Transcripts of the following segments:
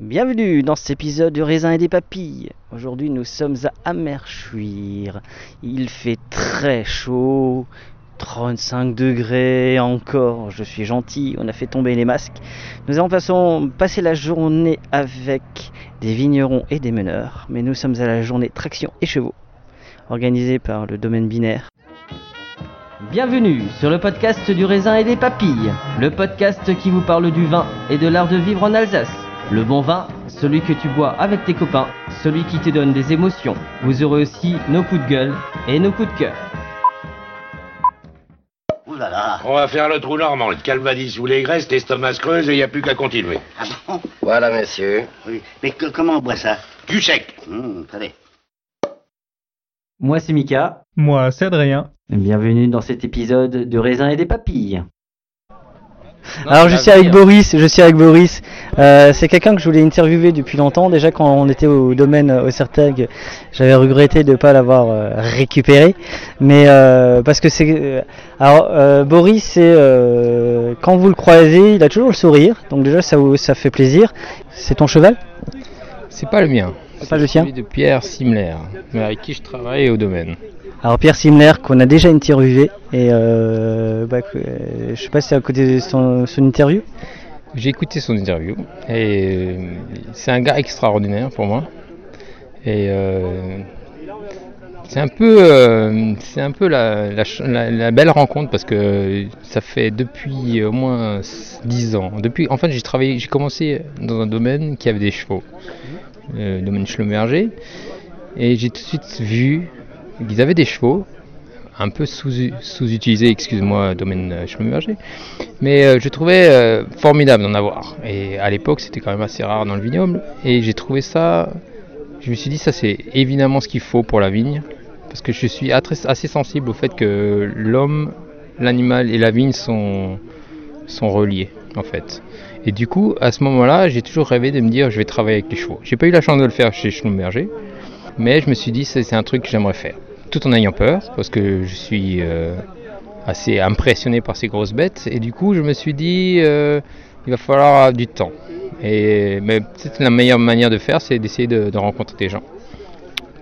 Bienvenue dans cet épisode du raisin et des papilles. Aujourd'hui nous sommes à Amerchuir. Il fait très chaud, 35 degrés encore, je suis gentil, on a fait tomber les masques. Nous allons passons- passer la journée avec des vignerons et des meneurs, mais nous sommes à la journée traction et chevaux, organisée par le domaine binaire. Bienvenue sur le podcast du raisin et des papilles, le podcast qui vous parle du vin et de l'art de vivre en Alsace. Le bon vin, celui que tu bois avec tes copains, celui qui te donne des émotions. Vous aurez aussi nos coups de gueule et nos coups de cœur. Ouh là là. On va faire le trou normand, le calvadis sous les graisses, l'estomac se creuse et il n'y a plus qu'à continuer. Ah bon? Voilà, monsieur. Oui. Mais que- comment on boit ça? Du sec Hum, Attendez. Moi c'est Mika, Moi, c'est Adrien. bienvenue dans cet épisode de raisin et des papilles. Non, Alors je suis avec Boris, je suis avec Boris. Euh, c'est quelqu'un que je voulais interviewer depuis longtemps. Déjà quand on était au domaine au Certeg, j'avais regretté de ne pas l'avoir euh, récupéré. Mais euh, parce que c'est alors euh, Boris, c'est euh, quand vous le croisez, il a toujours le sourire. Donc déjà ça vous- ça fait plaisir. C'est ton cheval? C'est pas le mien. C'est pas le tien celui de Pierre Simler, mais avec qui je travaille au domaine. Alors Pierre Simler qu'on a déjà interviewé et euh, bah, euh, je sais pas si c'est à côté de son, interview. J'ai écouté son interview et euh, c'est un gars extraordinaire pour moi. Et c'est un peu, c'est un peu la, la- la belle rencontre parce que ça fait depuis au moins 10 ans. Depuis, en fait, j'ai travaillé, j'ai commencé dans un domaine qui avait des chevaux, le domaine Schlumberger, et j'ai tout de suite vu qu'ils avaient des chevaux, un peu sous- sous-utilisés, excuse-moi, domaine euh, Schlumberger, mais euh, je trouvais euh, formidable d'en avoir. Et à l'époque, c'était quand même assez rare dans le vignoble, et j'ai trouvé ça, je me suis dit, ça c'est évidemment ce qu'il faut pour la vigne, parce que je suis assez sensible au fait que l'homme, l'animal et la vigne sont, sont reliés, en fait. Et du coup, à ce moment-là, j'ai toujours rêvé de me dire, je vais travailler avec les chevaux. J'ai pas eu la chance de le faire chez Schlumberger, mais je me suis dit, c'est un truc que j'aimerais faire. Tout en ayant peur, parce que je suis euh, assez impressionné par ces grosses bêtes, et du coup, je me suis dit, euh, il va falloir du temps. Et, mais peut-être la meilleure manière de faire, c'est d'essayer de, rencontrer des gens.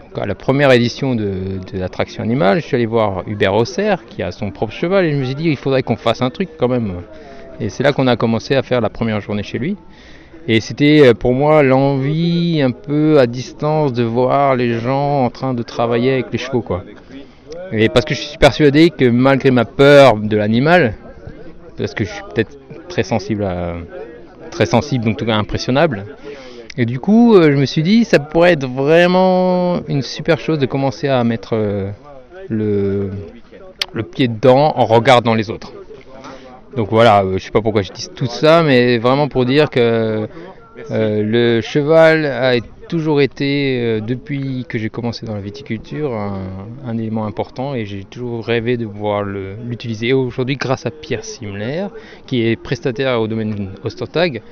Donc, à la première édition de, l'attraction animale, je suis allé voir Hubert Osser, qui a son propre cheval, et je me suis dit, il faudrait qu'on fasse un truc quand même. Et c'est là qu'on a commencé à faire la première journée chez lui. Et c'était euh, pour moi l'envie un peu à distance de voir les gens en train de travailler avec les chevaux quoi. Et parce que je suis persuadé que malgré ma peur de l'animal, parce que je suis peut-être très sensible à très sensible donc tout cas impressionnable. Et du coup, euh, je me suis dit ça pourrait être vraiment une super chose de commencer à mettre euh, le pied dedans en regardant les autres. Donc voilà, euh, je sais pas pourquoi je tout ça, mais vraiment pour dire que euh, le cheval a toujours été, euh, depuis que j'ai commencé dans la viticulture, un, élément important et j'ai toujours rêvé de pouvoir l'utiliser. Et aujourd'hui, grâce à Pierre Simler, qui est prestataire au domaine Ostertag,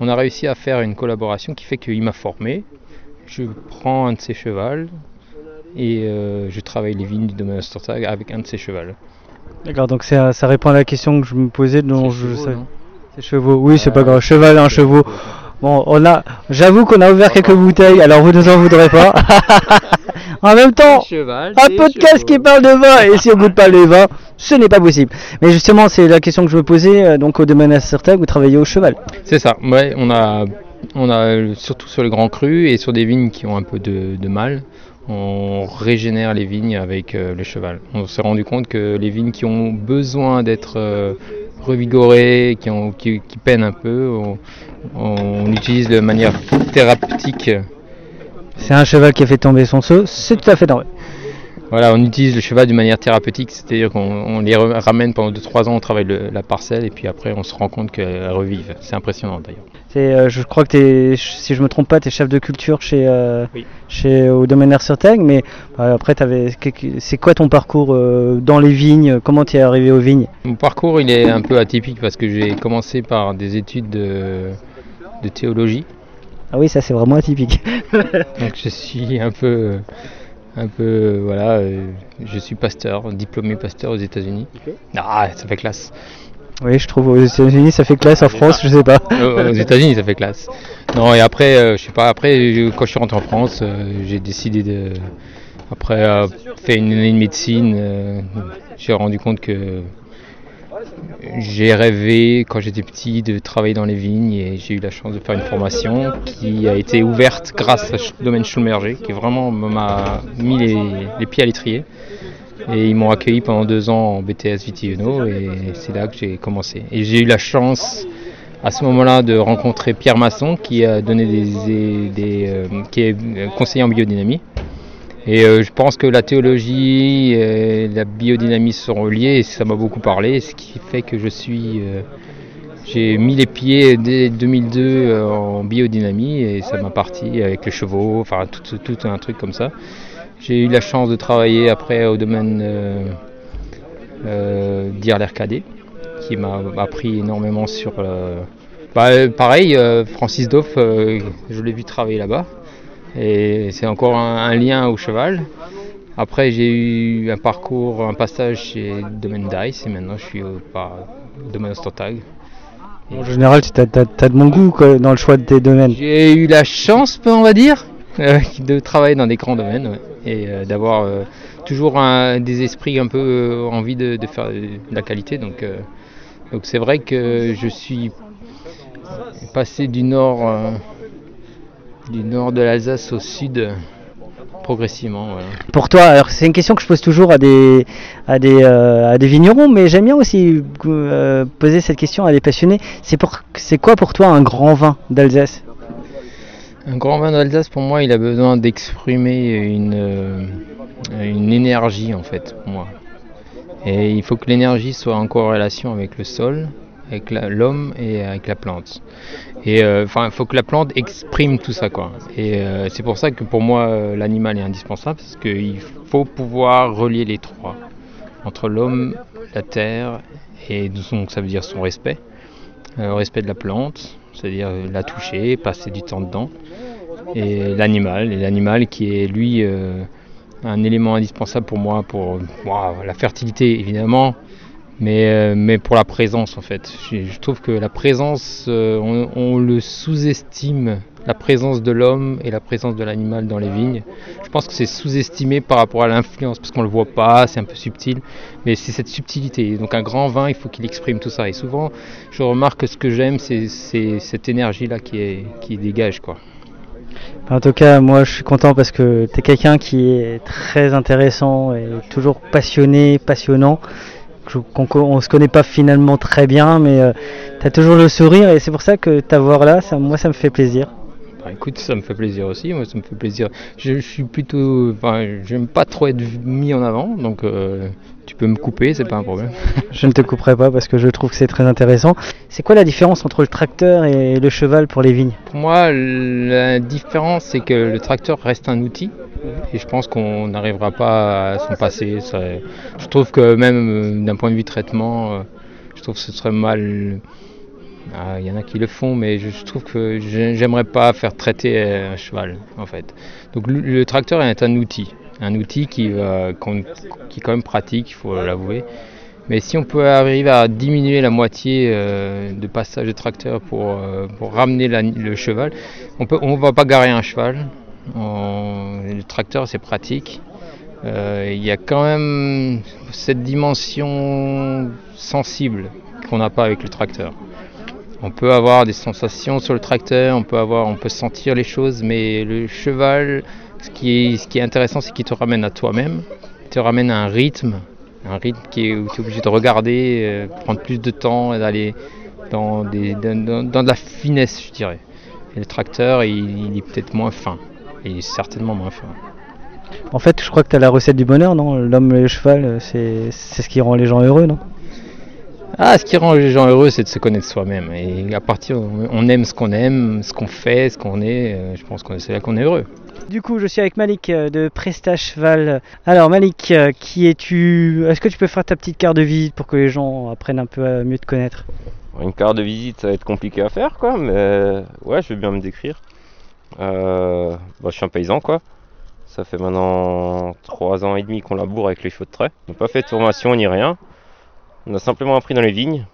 on a réussi à faire une collaboration qui fait qu'il m'a formé. Je prends un de ses chevals et je travaille les vignes du domaine Ostertag avec un de ses chevals. D'accord, donc ça, ça répond à la question que je me posais dont je chevaux, sais. C'est chevaux, oui, c'est Euh, pas grave. Cheval, un chevaux. Bon, on a, j'avoue qu'on a ouvert quelques bouteilles, alors vous nous en voudrez pas. en même temps, cheval, un podcast qui parle de vin, et si on goûte pas les vins, ce n'est pas possible. Mais justement, c'est la question que je me posais, euh, donc au domaine Acertag, vous travaillez au cheval. C'est ça, ouais, on a, on a surtout sur les grands crus et sur des vignes qui ont un peu de, de mal, on régénère les vignes avec euh, le cheval. On s'est rendu compte que les vignes qui ont besoin d'être euh, revigorées, qui, peinent un peu, on, on utilise de manière thérapeutique. C'est un cheval qui a fait tomber son seau, c'est tout à fait normal. Voilà, on utilise le cheval d'une manière thérapeutique, c'est-à-dire qu'on on les ramène pendant 2-3 ans, on travaille le- la parcelle et puis après on se rend compte qu'elles revivent. C'est impressionnant d'ailleurs. Euh, je crois que t'es, si je me trompe pas, t'es chef de culture chez, euh, Oui. chez au domaine Acertag, mais euh, après, c'est quoi ton parcours euh, dans les vignes? Comment t'es arrivé aux vignes? Mon parcours il est un peu atypique parce que j'ai commencé par des études de, de théologie. Ah oui, ça c'est vraiment atypique. Donc je suis un peu, un peu, voilà, euh, je suis pasteur, diplômé pasteur aux États-Unis. Ah, ça fait classe. Oui, je trouve aux États-Unis ça fait classe, en France, je sais pas. Euh, aux États-Unis, ça fait classe. Non, et après, euh, je sais pas, après, je- quand je suis rentré en France, euh, j'ai décidé de. Après fait une année de médecine, euh, j'ai rendu compte que j'ai rêvé, quand j'étais petit, de travailler dans les vignes et j'ai eu la chance de faire une formation qui a été ouverte grâce Sch- domaine Schlumberger, qui vraiment m'a mis les, pieds à l'étrier. Et ils m'ont accueilli pendant deux ans en BTS Vitivino et c'est là que j'ai commencé. Et j'ai eu la chance à ce moment-là de rencontrer Pierre Masson qui a donné des, des, euh, qui est conseiller en biodynamie. Et euh, je pense que la théologie et la biodynamie sont reliées et ça m'a beaucoup parlé, ce qui fait que je suis euh, j'ai mis les pieds dès 2002 euh, en biodynamie et ça m'a parti avec les chevaux, enfin tout, un truc comme ça. J'ai eu la chance de travailler après au domaine euh, euh, qui m'a appris énormément sur. bah, pareil, Francis Doff, je l'ai vu travailler là-bas et c'est encore un, un lien au cheval. Après, j'ai eu un parcours, un passage chez Domaine Dice et maintenant je suis au, par- domaine Ostentag. En général, tu as, de bon goût quoi, dans le choix de tes domaines. J'ai eu la chance, on va dire, euh, de travailler dans des grands domaines ouais, et euh, d'avoir euh, toujours un- des esprits un peu envie de, de faire de la qualité. Donc, donc c'est vrai que je suis passé du nord, du nord de l'Alsace au sud progressivement. voilà. Pour toi, alors c'est une question que je pose toujours à des, à des, euh, à des vignerons, mais j'aime bien aussi euh, poser cette question à des passionnés. C'est pour, c'est quoi pour toi un grand vin d'Alsace? Un grand vin d'Alsace, pour moi, il a besoin d'exprimer une, euh, une énergie, en fait, pour moi. Et il faut que l'énergie soit en corrélation avec le sol, avec l'homme et avec la plante. Et euh, enfin, il faut que la plante exprime tout ça, quoi. Et euh, c'est pour ça que pour moi, euh, l'animal est indispensable, parce qu'il faut pouvoir relier les trois entre l'homme, la terre, et donc ça veut dire son respect, Euh, respect de la plante, c'est-à-dire la toucher, passer du temps dedans, et l'animal, l'animal qui est lui un élément indispensable pour moi, pour la fertilité évidemment, mais, euh, mais pour la présence en fait. Je, trouve que la présence, euh, on, le sous-estime, la présence de l'homme et la présence de l'animal dans les vignes. Je pense que c'est sous-estimé par rapport à l'influence, parce qu'on le voit pas, c'est un peu subtil, mais c'est cette subtilité. Donc un grand vin, il faut qu'il exprime tout ça. Et souvent, je remarque que ce que j'aime, c'est cette énergie-là qui dégage. quoi. En tout cas, moi je suis content parce que tu es quelqu'un qui est très intéressant et toujours passionné, passionnant. Qu'on on se connaît pas finalement très bien, mais tu as toujours le sourire et c'est pour ça que t'avoir là, moi ça me fait plaisir. Bah, écoute, ça me fait plaisir aussi. Moi, ça me fait plaisir. Je, je suis plutôt. Enfin, j'aime pas trop être mis en avant, donc euh, tu peux me couper, c'est pas un problème. Je ne te couperai pas parce que je trouve que c'est très intéressant. C'est quoi la différence entre le tracteur et le cheval pour les vignes? Pour moi, la différence, c'est que le tracteur reste un outil. Et je pense qu'on n'arrivera pas à s'en passer. Je trouve que même euh, d'un point de vue traitement, euh, je trouve que ce serait mal. Ah, Il y en a qui le font, mais je, trouve que j'ai- j'aimerais pas faire traiter euh, un cheval, en fait. Donc le tracteur est un outil, un outil qui, est quand même pratique, il faut l'avouer. Mais si on peut arriver à diminuer la moitié euh, de passage de tracteur pour, euh, ramener le cheval, on on va pas garer un cheval. Le tracteur c'est pratique. Euh, Il y a quand même cette dimension sensible qu'on n'a pas avec le tracteur. On peut avoir des sensations sur le tracteur, on peut sentir les choses, mais le cheval, ce qui est, ce qui est intéressant, c'est qu'il te ramène à toi-même, il te ramène à un rythme, un rythme qui est, où tu es obligé de regarder, euh, prendre plus de temps et d'aller dans, des, dans, dans- dans de la finesse, je dirais. Et le tracteur, il, il est peut-être moins fin, il est certainement moins fin. En fait, je crois que tu as la recette du bonheur, non? L'homme et le cheval, euh, c'est c'est ce qui rend les gens heureux, non? Ah, ce qui rend les gens heureux, c'est de se connaître soi-même. Et à partir, on aime ce qu'on aime, ce qu'on fait, ce qu'on est. euh, Je pense que c'est là qu'on est heureux. Du coup, je suis avec Malik euh, de Presta Cheval. Alors, Malik, euh, qui es-tu? Est-ce que tu peux faire ta petite carte de visite pour que les gens apprennent un peu à mieux te connaître? Une carte de visite, ça va être compliqué à faire, quoi, mais ouais, je vais bien me décrire. Euh, bah, je suis un paysan, quoi. Ça fait maintenant 3 ans et demi qu'on laboure avec les chevaux de trait. On n'a pas fait de formation ni rien. On a simplement appris dans les vignes.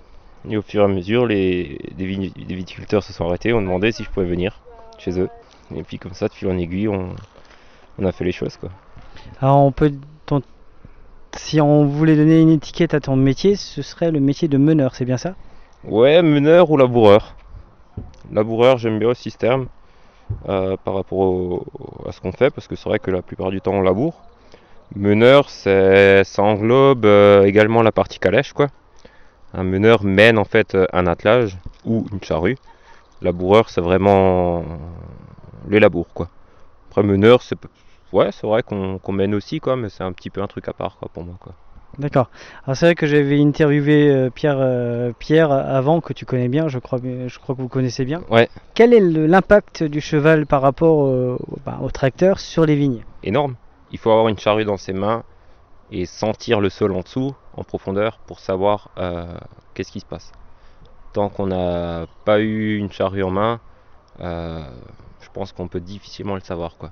Et au fur et à mesure, les, viticulteurs se sont arrêtés, ont demandé si je pouvais venir chez eux. Et puis comme ça, de fil en aiguille, on, on a fait les choses. Quoi. Alors on peut, ton- si on voulait donner une étiquette à ton métier, ce serait le métier de meneur, c'est bien ça? Ouais, meneur ou laboureur. Laboureur, j'aime bien aussi ce terme euh, par rapport au- à ce qu'on fait, parce que c'est vrai que la plupart du temps on laboure. Meneur, ça englobe euh, également la partie calèche, quoi. Un meneur mène en fait un attelage ou une charrue. Laboureur, c'est vraiment les labours, quoi. Après, meneur, c'est, ouais, c'est vrai qu'on, mène aussi, quoi, mais c'est un petit peu un truc à part, quoi, pour moi, quoi. D'accord. Alors c'est vrai que j'avais interviewé euh, Pierre, euh, Pierre avant, que tu connais bien, je crois, je crois que vous connaissez bien. Ouais. Quel est l'impact du cheval par rapport euh, au, bah, au tracteur sur les vignes? Énorme. Il faut avoir une charrue dans ses mains et sentir le sol en dessous, en profondeur, pour savoir euh, qu'est-ce qui se passe. Tant qu'on n'a pas eu une charrue en main, pense qu'on peut difficilement le savoir. Quoi.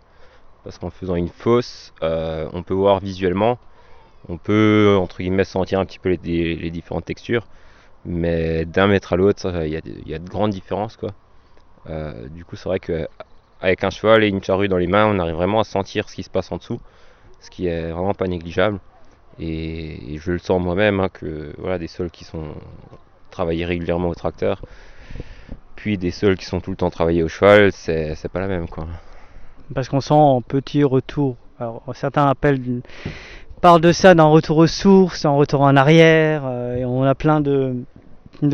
Parce qu'en faisant une fosse, euh, on peut voir visuellement, on peut entre guillemets sentir un petit peu les, différentes textures, mais d'un mètre à l'autre, il y, a de- grandes différences. Quoi. Euh, du coup, c'est vrai que avec un cheval et une charrue dans les mains, on arrive vraiment à sentir ce qui se passe en dessous, ce qui est vraiment pas négligeable. Et, et je le sens moi-même hein, que voilà des sols qui sont travaillés régulièrement au tracteur, puis des sols qui sont tout le temps travaillés au cheval, c'est pas la même quoi. Parce qu'on sent un petit retour. Alors certains appellent, parlent de ça d'un retour aux sources, un retour en arrière, euh, et on a plein de,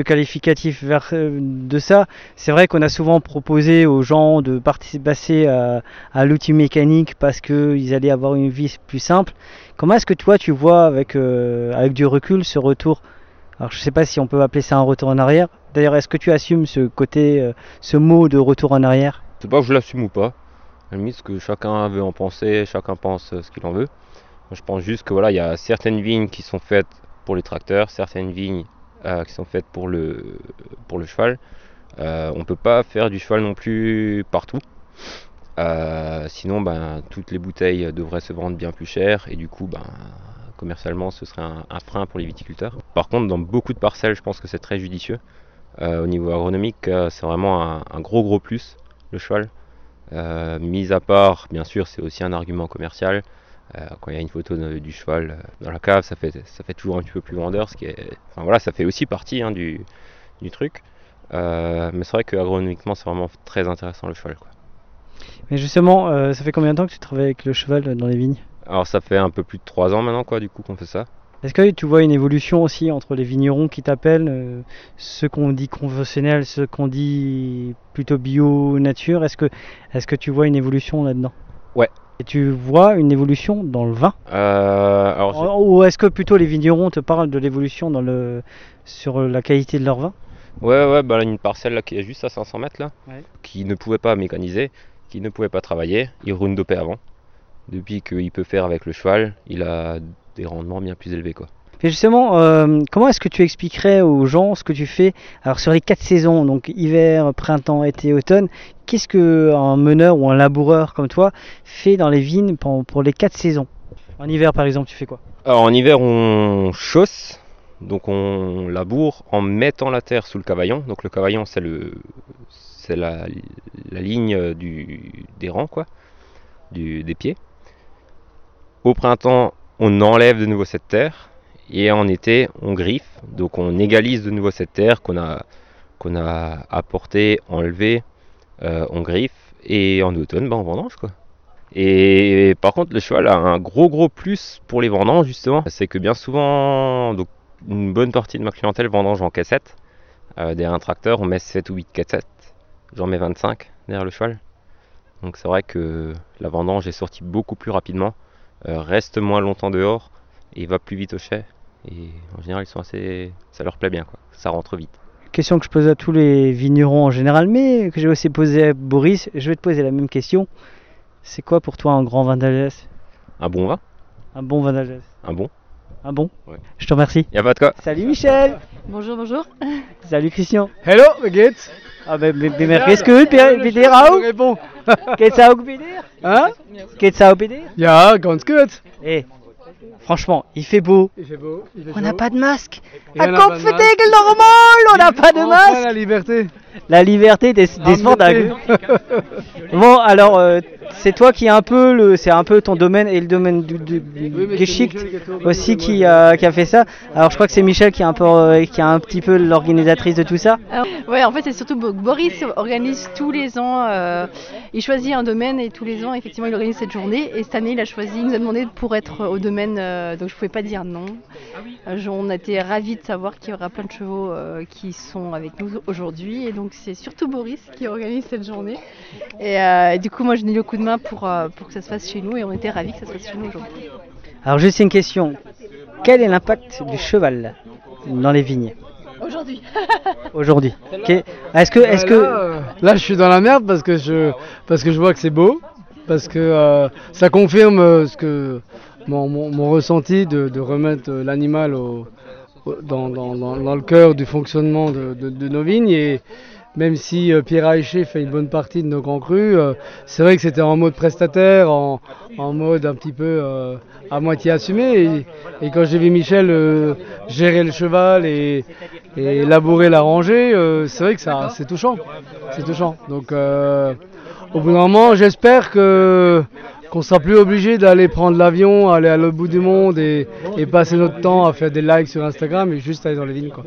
qualificatifs euh, de ça. C'est vrai qu'on a souvent proposé aux gens de participer à, l'outil mécanique parce qu'ils allaient avoir une vie plus simple. Comment est-ce que toi tu vois avec, euh, avec du recul ce retour? Alors je sais pas si on peut appeler ça un retour en arrière. D'ailleurs, est-ce que tu assumes ce côté, euh, ce mot de retour en arrière? C'est pas que je l'assume ou pas. À chacun veut en penser, chacun pense euh, ce qu'il en veut. Je pense juste que voilà, il y a certaines vignes qui sont faites pour les tracteurs, certaines vignes euh, qui sont faites pour le, cheval. On peut pas faire du cheval non plus partout. Sinon, ben, toutes les bouteilles devraient se vendre bien plus cher et du coup, ben, commercialement, ce serait un frein pour les viticulteurs. Par contre, dans beaucoup de parcelles, je pense que c'est très judicieux. Euh, au niveau agronomique, euh, c'est vraiment un, un gros gros plus le cheval. Euh, mis à part, bien sûr, c'est aussi un argument commercial. Quand il y a une photo de- du cheval dans la cave, ça fait, ça fait toujours un petit peu plus vendeur. Ce qui est, enfin voilà, ça fait aussi partie hein, du, du truc. Euh, mais c'est vrai que agronomiquement, c'est vraiment très intéressant le cheval. quoi. Mais justement, euh, ça fait combien de temps que tu travailles avec le cheval dans les vignes? Alors ça fait un peu plus de 3 ans maintenant, quoi, du coup, qu'on fait ça. Est-ce que tu vois une évolution aussi entre les vignerons qui t'appellent, euh, ceux qu'on dit conventionnels, ceux qu'on dit plutôt bio, nature? Est-ce que, est que tu vois une évolution là-dedans? Ouais. Et tu vois une évolution dans le vin? Euh, alors, j'ai- Ou est-ce que plutôt les vignerons te parlent de l'évolution dans le, sur la qualité de leur vin? Ouais, ouais, bah là, une parcelle là qui est juste à 500 mètres là, Ouais. qui ne pouvait pas mécaniser, qui ne pouvait pas travailler. Il roundopait avant. Depuis qu'il peut faire avec le cheval, il a des rendements bien plus élevés quoi. Et justement, euh, comment est-ce que tu expliquerais aux gens ce que tu fais Alors sur les quatre saisons, donc hiver, printemps, été, automne, qu'est-ce que un meneur ou un laboureur comme toi fait dans les vignes pour, pour les quatre saisons? En hiver par exemple, tu fais quoi? Alors en hiver on chausse, donc on laboure en mettant la terre sous le cavaillon. Donc le cavaillon c'est le c'est la, la ligne du, des rangs quoi, du, des pieds. Au printemps on enlève de nouveau cette terre et en été on griffe, donc on égalise de nouveau cette terre qu'on a qu'on a apporté, enlevé, euh, on griffe et en automne ben, on vendange quoi. Et par contre, le cheval a un gros gros plus pour les vendanges justement, c'est que bien souvent, donc une bonne partie de ma clientèle vendange en cassette. Euh, derrière un tracteur, on met 7 ou 8 cassettes. J'en mets 25 derrière le cheval. Donc c'est vrai que la vendange est sortie beaucoup plus rapidement, reste moins longtemps dehors et va plus vite au chai. Et en général, ils sont assez, ça leur plaît bien quoi. Ça rentre vite. Question que je pose à tous les vignerons en général, mais que j'ai aussi posé à Boris. Je vais te poser la même question. C'est quoi pour toi un grand vin d'Alsace? Un bon vin, Un bon vin d'Alsace un bon? Un bon? Ouais. Je te remercie. Y a pas de quoi. Salut Michel Bonjour, bonjour. Salut Christian wie geht's? Ah ben, ben, ben, geht's gut, bei, bei dir auch? Bon. Auch bei dir? Hein? Geht's auch bei dir? Ja, ganz gut. Eh, Franchement, il fait beau. Il fait beau. Il fait On n'a pas de masque. À on n'a pas de masque. Kopfdeckel normal, on n'a pas de Enfin, masque. la liberté. La liberté des, des. Bon, alors, euh, c'est toi qui est un peu le, c'est un peu ton domaine et le domaine du, du, du Oui, mais Geschicht aussi organisé, qui a, qui a fait ça. Alors, je crois que c'est Michel qui est un peu, euh, qui est un petit peu l'organisatrice de tout ça. Alors, ouais, en fait, c'est surtout Bo- Boris organise tous les ans. euh, il choisit un domaine et tous les ans, effectivement, il organise cette journée. Et cette année, il a choisi, il nous a demandé pour être au domaine, euh, donc je pouvais pas dire non. Euh, on a été ravis de savoir qu'il y aura plein de chevaux euh, qui sont avec nous aujourd'hui. Et donc, c'est surtout Boris qui organise cette journée. Et, euh, et du coup, moi, je donné le coup de main pour, euh, pour que ça se fasse chez nous. Et on était ravis que ça se fasse chez nous aujourd'hui. Alors, juste une question. Quel est l'impact du cheval dans les vignes Aujourd'hui. aujourd'hui. Est-ce que, est-ce Là, que, euh, là, je suis dans la merde parce que je, parce que je vois que c'est beau, parce que euh, ça confirme ce que mon, mon- mon ressenti de, de remettre l'animal au- au- dans, dans- dans- dans le cœur du fonctionnement de, de- de nos vignes. Et même si euh, Pierre Aïché fait une bonne partie de nos grands crus, euh, c'est vrai que c'était en mode prestataire, en, mode un petit peu euh, à moitié assumé. Et, quand j'ai vu Michel gérer le cheval et, et labourer la rangée, c'est vrai que ça, c'est touchant. C'est touchant. Donc, au bout d'un moment, j'espère que qu'on sera plus obligé d'aller prendre l'avion, aller à l'autre bout du monde et, et passer notre temps à faire des likes sur Instagram et juste aller dans les vignes. Quoi.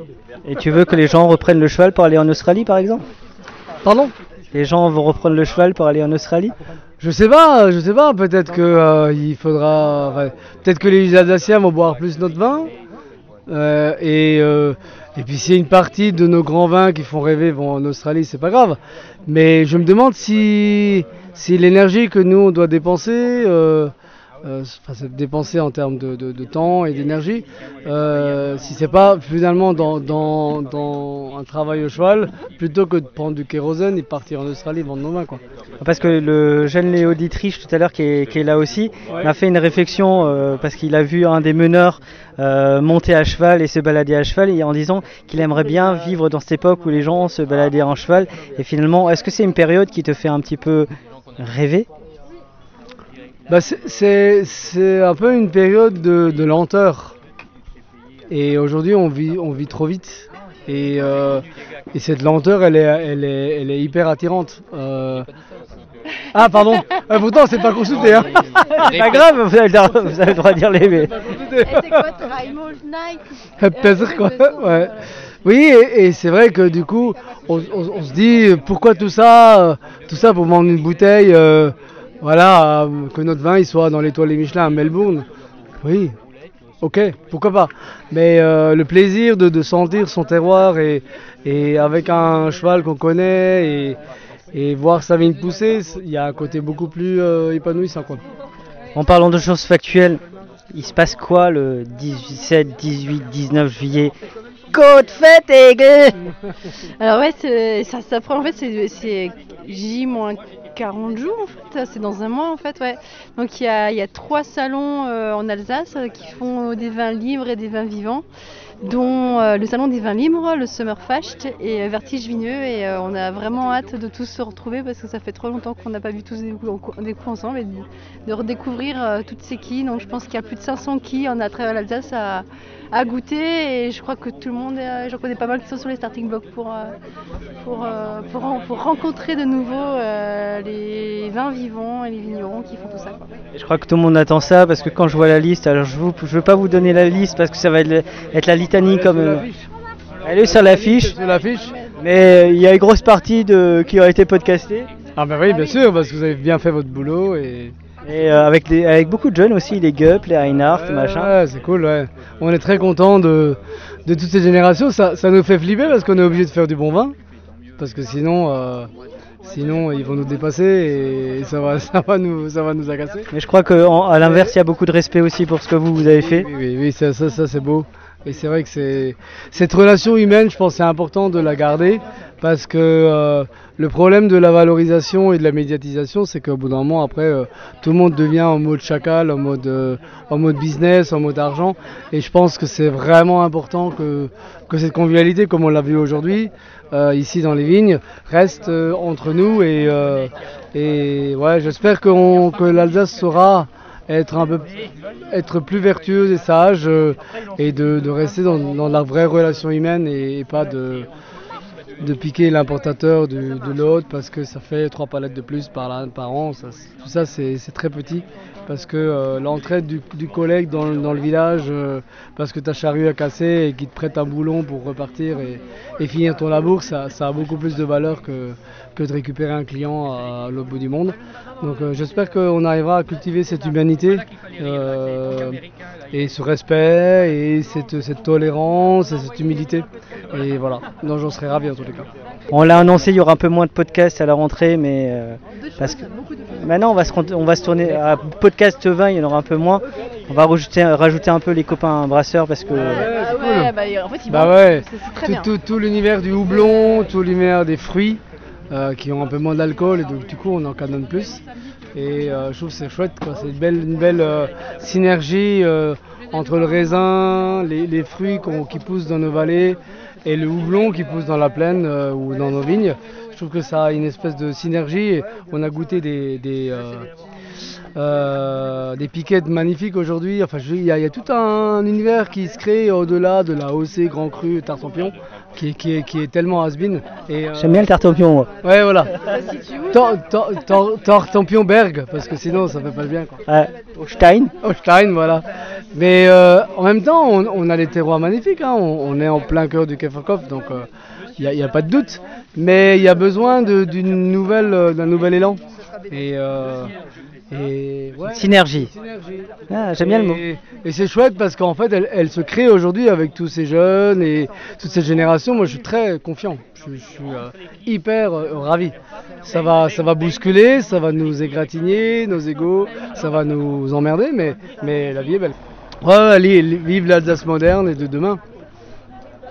et tu veux que les gens reprennent le cheval pour aller en Australie, par exemple? Pardon? Les gens vont reprendre le cheval pour aller en Australie? Je sais pas, je sais pas. Peut-être que euh, il faudra, enfin, peut-être que les Alsaciens vont boire plus notre vin. Euh, et euh, et puis s'il y a une partie de nos grands vins qui font rêver vont en Australie, c'est pas grave. Mais je me demande si si l'énergie que nous on doit dépenser, euh, euh, c'est dépenser en termes de, de- temps et d'énergie, euh, si c'est pas finalement dans, un travail au cheval, plutôt que de prendre du kérosène et partir en Australie vendre nos vins quoi. Parce que le jeune Léo Dietrich tout à l'heure qui est, là aussi m'a fait une réflexion euh, parce qu'il a vu un des meneurs monter à cheval et se balader à cheval et en disant qu'il aimerait bien vivre dans cette époque où les gens se baladaient en cheval et finalement est-ce que c'est une période qui te fait un petit peu rêver Bah, c'est- c'est c'est un peu une période de, de lenteur. Et aujourd'hui, on vit, on vit trop vite. Et, euh, et cette lenteur, elle est, elle est, elle est hyper attirante. Euh, Ah, pardon. Ah, pourtant, c'est pas consulté. Hein. C'est pas grave, vous avez, le droit- vous avez le droit de dire les mais- Pesr, quoi. Ouais. Oui, et, c'est vrai que du coup, on, se dit pourquoi tout ça, euh, tout ça pour vendre une bouteille, euh, voilà, euh, que notre vin il soit dans l'étoile des Michelin à Melbourne. Oui, ok, pourquoi pas. Mais le plaisir de, sentir son terroir et, avec un cheval qu'on connaît et, voir sa vigne pousser, il y a un côté beaucoup plus euh, épanouissant. Quoi. En parlant de choses factuelles, il se passe quoi le 17, 18, 19 juillet Côte fête et Alors ouais, ça, prend en fait c'est c'est J moins 40 jours en fait, c'est dans un mois en fait, ouais. Donc il y a, il y a trois salons euh, en Alsace euh, qui font des vins libres et des vins vivants, dont euh, le salon des vins libres, le Summerfest et euh, Vertige Vigneux et euh, on a vraiment hâte de tous se retrouver parce que ça fait trop longtemps qu'on n'a pas vu tous des coups, ensemble et de, redécouvrir toutes ces quilles. Donc je pense qu'il y a plus de 500 quilles en à travers l'Alsace à, goûter et je crois que tout le monde, j'en connais pas mal qui sont sur les starting blocks pour, pour, pour, ren- pour rencontrer de nouveau les vins vivants et les vignerons qui font tout ça. Je crois que tout le monde attend ça parce que quand je vois la liste, alors je ne veux pas vous donner la liste parce que ça va être la litanie comme. Euh, Elle est sur l'affiche, Sur l'affiche mais euh, il y a une grosse partie de, qui a été podcastée. Ah bah oui, bien sûr, parce que vous avez bien fait votre boulot et... Et euh, avec, des, avec beaucoup de jeunes aussi, les Gup, les Reinhardt, Ouais, machin. ouais, c'est cool, ouais. On est très content de, de toutes ces générations. Ça, ça nous fait flipper parce qu'on est obligé de faire du bon vin. Parce que sinon, euh, sinon ils vont nous dépasser et ça va, ça va, nous, ça va nous agacer. Mais je crois qu'à l'inverse, il y a beaucoup de respect aussi pour ce que vous, vous avez fait. Oui, oui, oui, ça, ça, ça, c'est beau. Et c'est vrai que c'est cette relation humaine, je pense, c'est important de la garder parce que euh, le problème de la valorisation et de la médiatisation, c'est qu'au bout d'un moment, après, euh, tout le monde devient en mode chacal, en mode, euh, en mode business, en mode argent. Et je pense que c'est vraiment important que, que cette convivialité, comme on l'a vu aujourd'hui, ici dans les vignes, reste entre nous. Et, et ouais, j'espère que l'Alsace saura être un peu être plus vertueuse et sage euh, et de, rester dans, la vraie relation humaine et, pas de piquer l'importateur de l'autre parce que ça fait trois palettes de plus par, an. Tout ça, c'est très petit parce que euh, l'entraide du, collègue dans, le- village, euh, parce que ta charrue a cassé et qu'il te prête un boulon pour repartir et, finir ton labour, ça a beaucoup plus de valeur que, que de récupérer un client à l'autre bout du monde. Donc euh, j'espère qu'on arrivera à cultiver cette humanité euh, et ce respect et cette, cette tolérance et cette humilité. Et voilà, donc j'en serais ravi en tous les cas. On l'a annoncé, il y aura un peu moins de podcasts à la rentrée, mais euh, parce que maintenant on va se rent- on va se tourner à podcast 20, il y en aura un peu moins. On va rajouter rajouter un peu les copains brasseurs parce que Ah ouais, bah, en fait, il Bah ouais, C'est- c'est très tout, bien. tout- tout l'univers du houblon, tout l'univers des fruits euh, qui ont un peu moins d'alcool et donc du coup on en canonne plus. Et euh, je trouve c'est chouette, c'est une belle, euh, synergie entre le raisin, les, fruits qui poussent dans nos vallées et le houblon qui pousse dans la plaine ou dans nos vignes. Je trouve que ça a une espèce de synergie. On a goûté des, des, piquettes magnifiques aujourd'hui. Enfin, il y a tout un univers qui se crée au-delà de la OC Grand Cru Tartampion, qui, est- qui, est, qui est tellement has-been. Euh, j'aime bien le tartampion. moi. Ouais, voilà. Ça se situe où, Tar- tar- tar- Tartampion Berg, parce que sinon ça fait pas le bien. Quoi. Ouais, au Stein. Holstein, voilà. Mais euh, en même temps, on, on a les terroirs magnifiques. hein. On, on est en plein cœur du Keferkopf, donc il n'y a, pas de doute. Mais il y a besoin de- d'une nouvelle, euh, d'un nouvel élan. Et, euh, et ouais. Synergie. Synergie. Ah, j'aime bien le mot. Et, c'est chouette parce qu'en fait, elle, elle se crée aujourd'hui avec tous ces jeunes et toute cette génération. Moi, je suis très confiant. Je, je suis euh, hyper euh, ravi. Ça va, ça va bousculer, ça va nous égratigner, nos égaux, ça va nous emmerder, mais, mais la vie est belle. Ouais, vive l'Alsace moderne et de demain.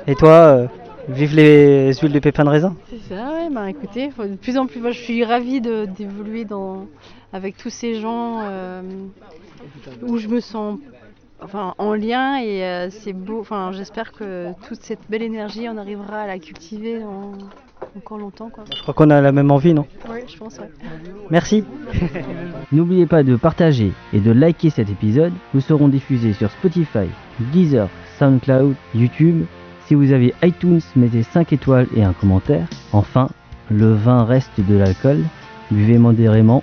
Et toi, euh, vive les huiles de pépins de raisin. C'est ça, ouais, bah écoutez, faut de plus en plus, moi je suis ravie d'évoluer dans, avec tous ces gens euh, où je me sens enfin, en lien et euh, c'est beau, enfin j'espère que toute cette belle énergie, on arrivera à la cultiver encore longtemps. Quoi. Je crois qu'on a la même envie, non? Ouais, je pense, ouais. Merci. N'oubliez pas de partager et de liker cet épisode. Nous serons diffusés sur Spotify, Deezer, SoundCloud, YouTube. Si vous avez iTunes, mettez 5 étoiles et un commentaire. Enfin, le vin reste de l'alcool. Buvez modérément,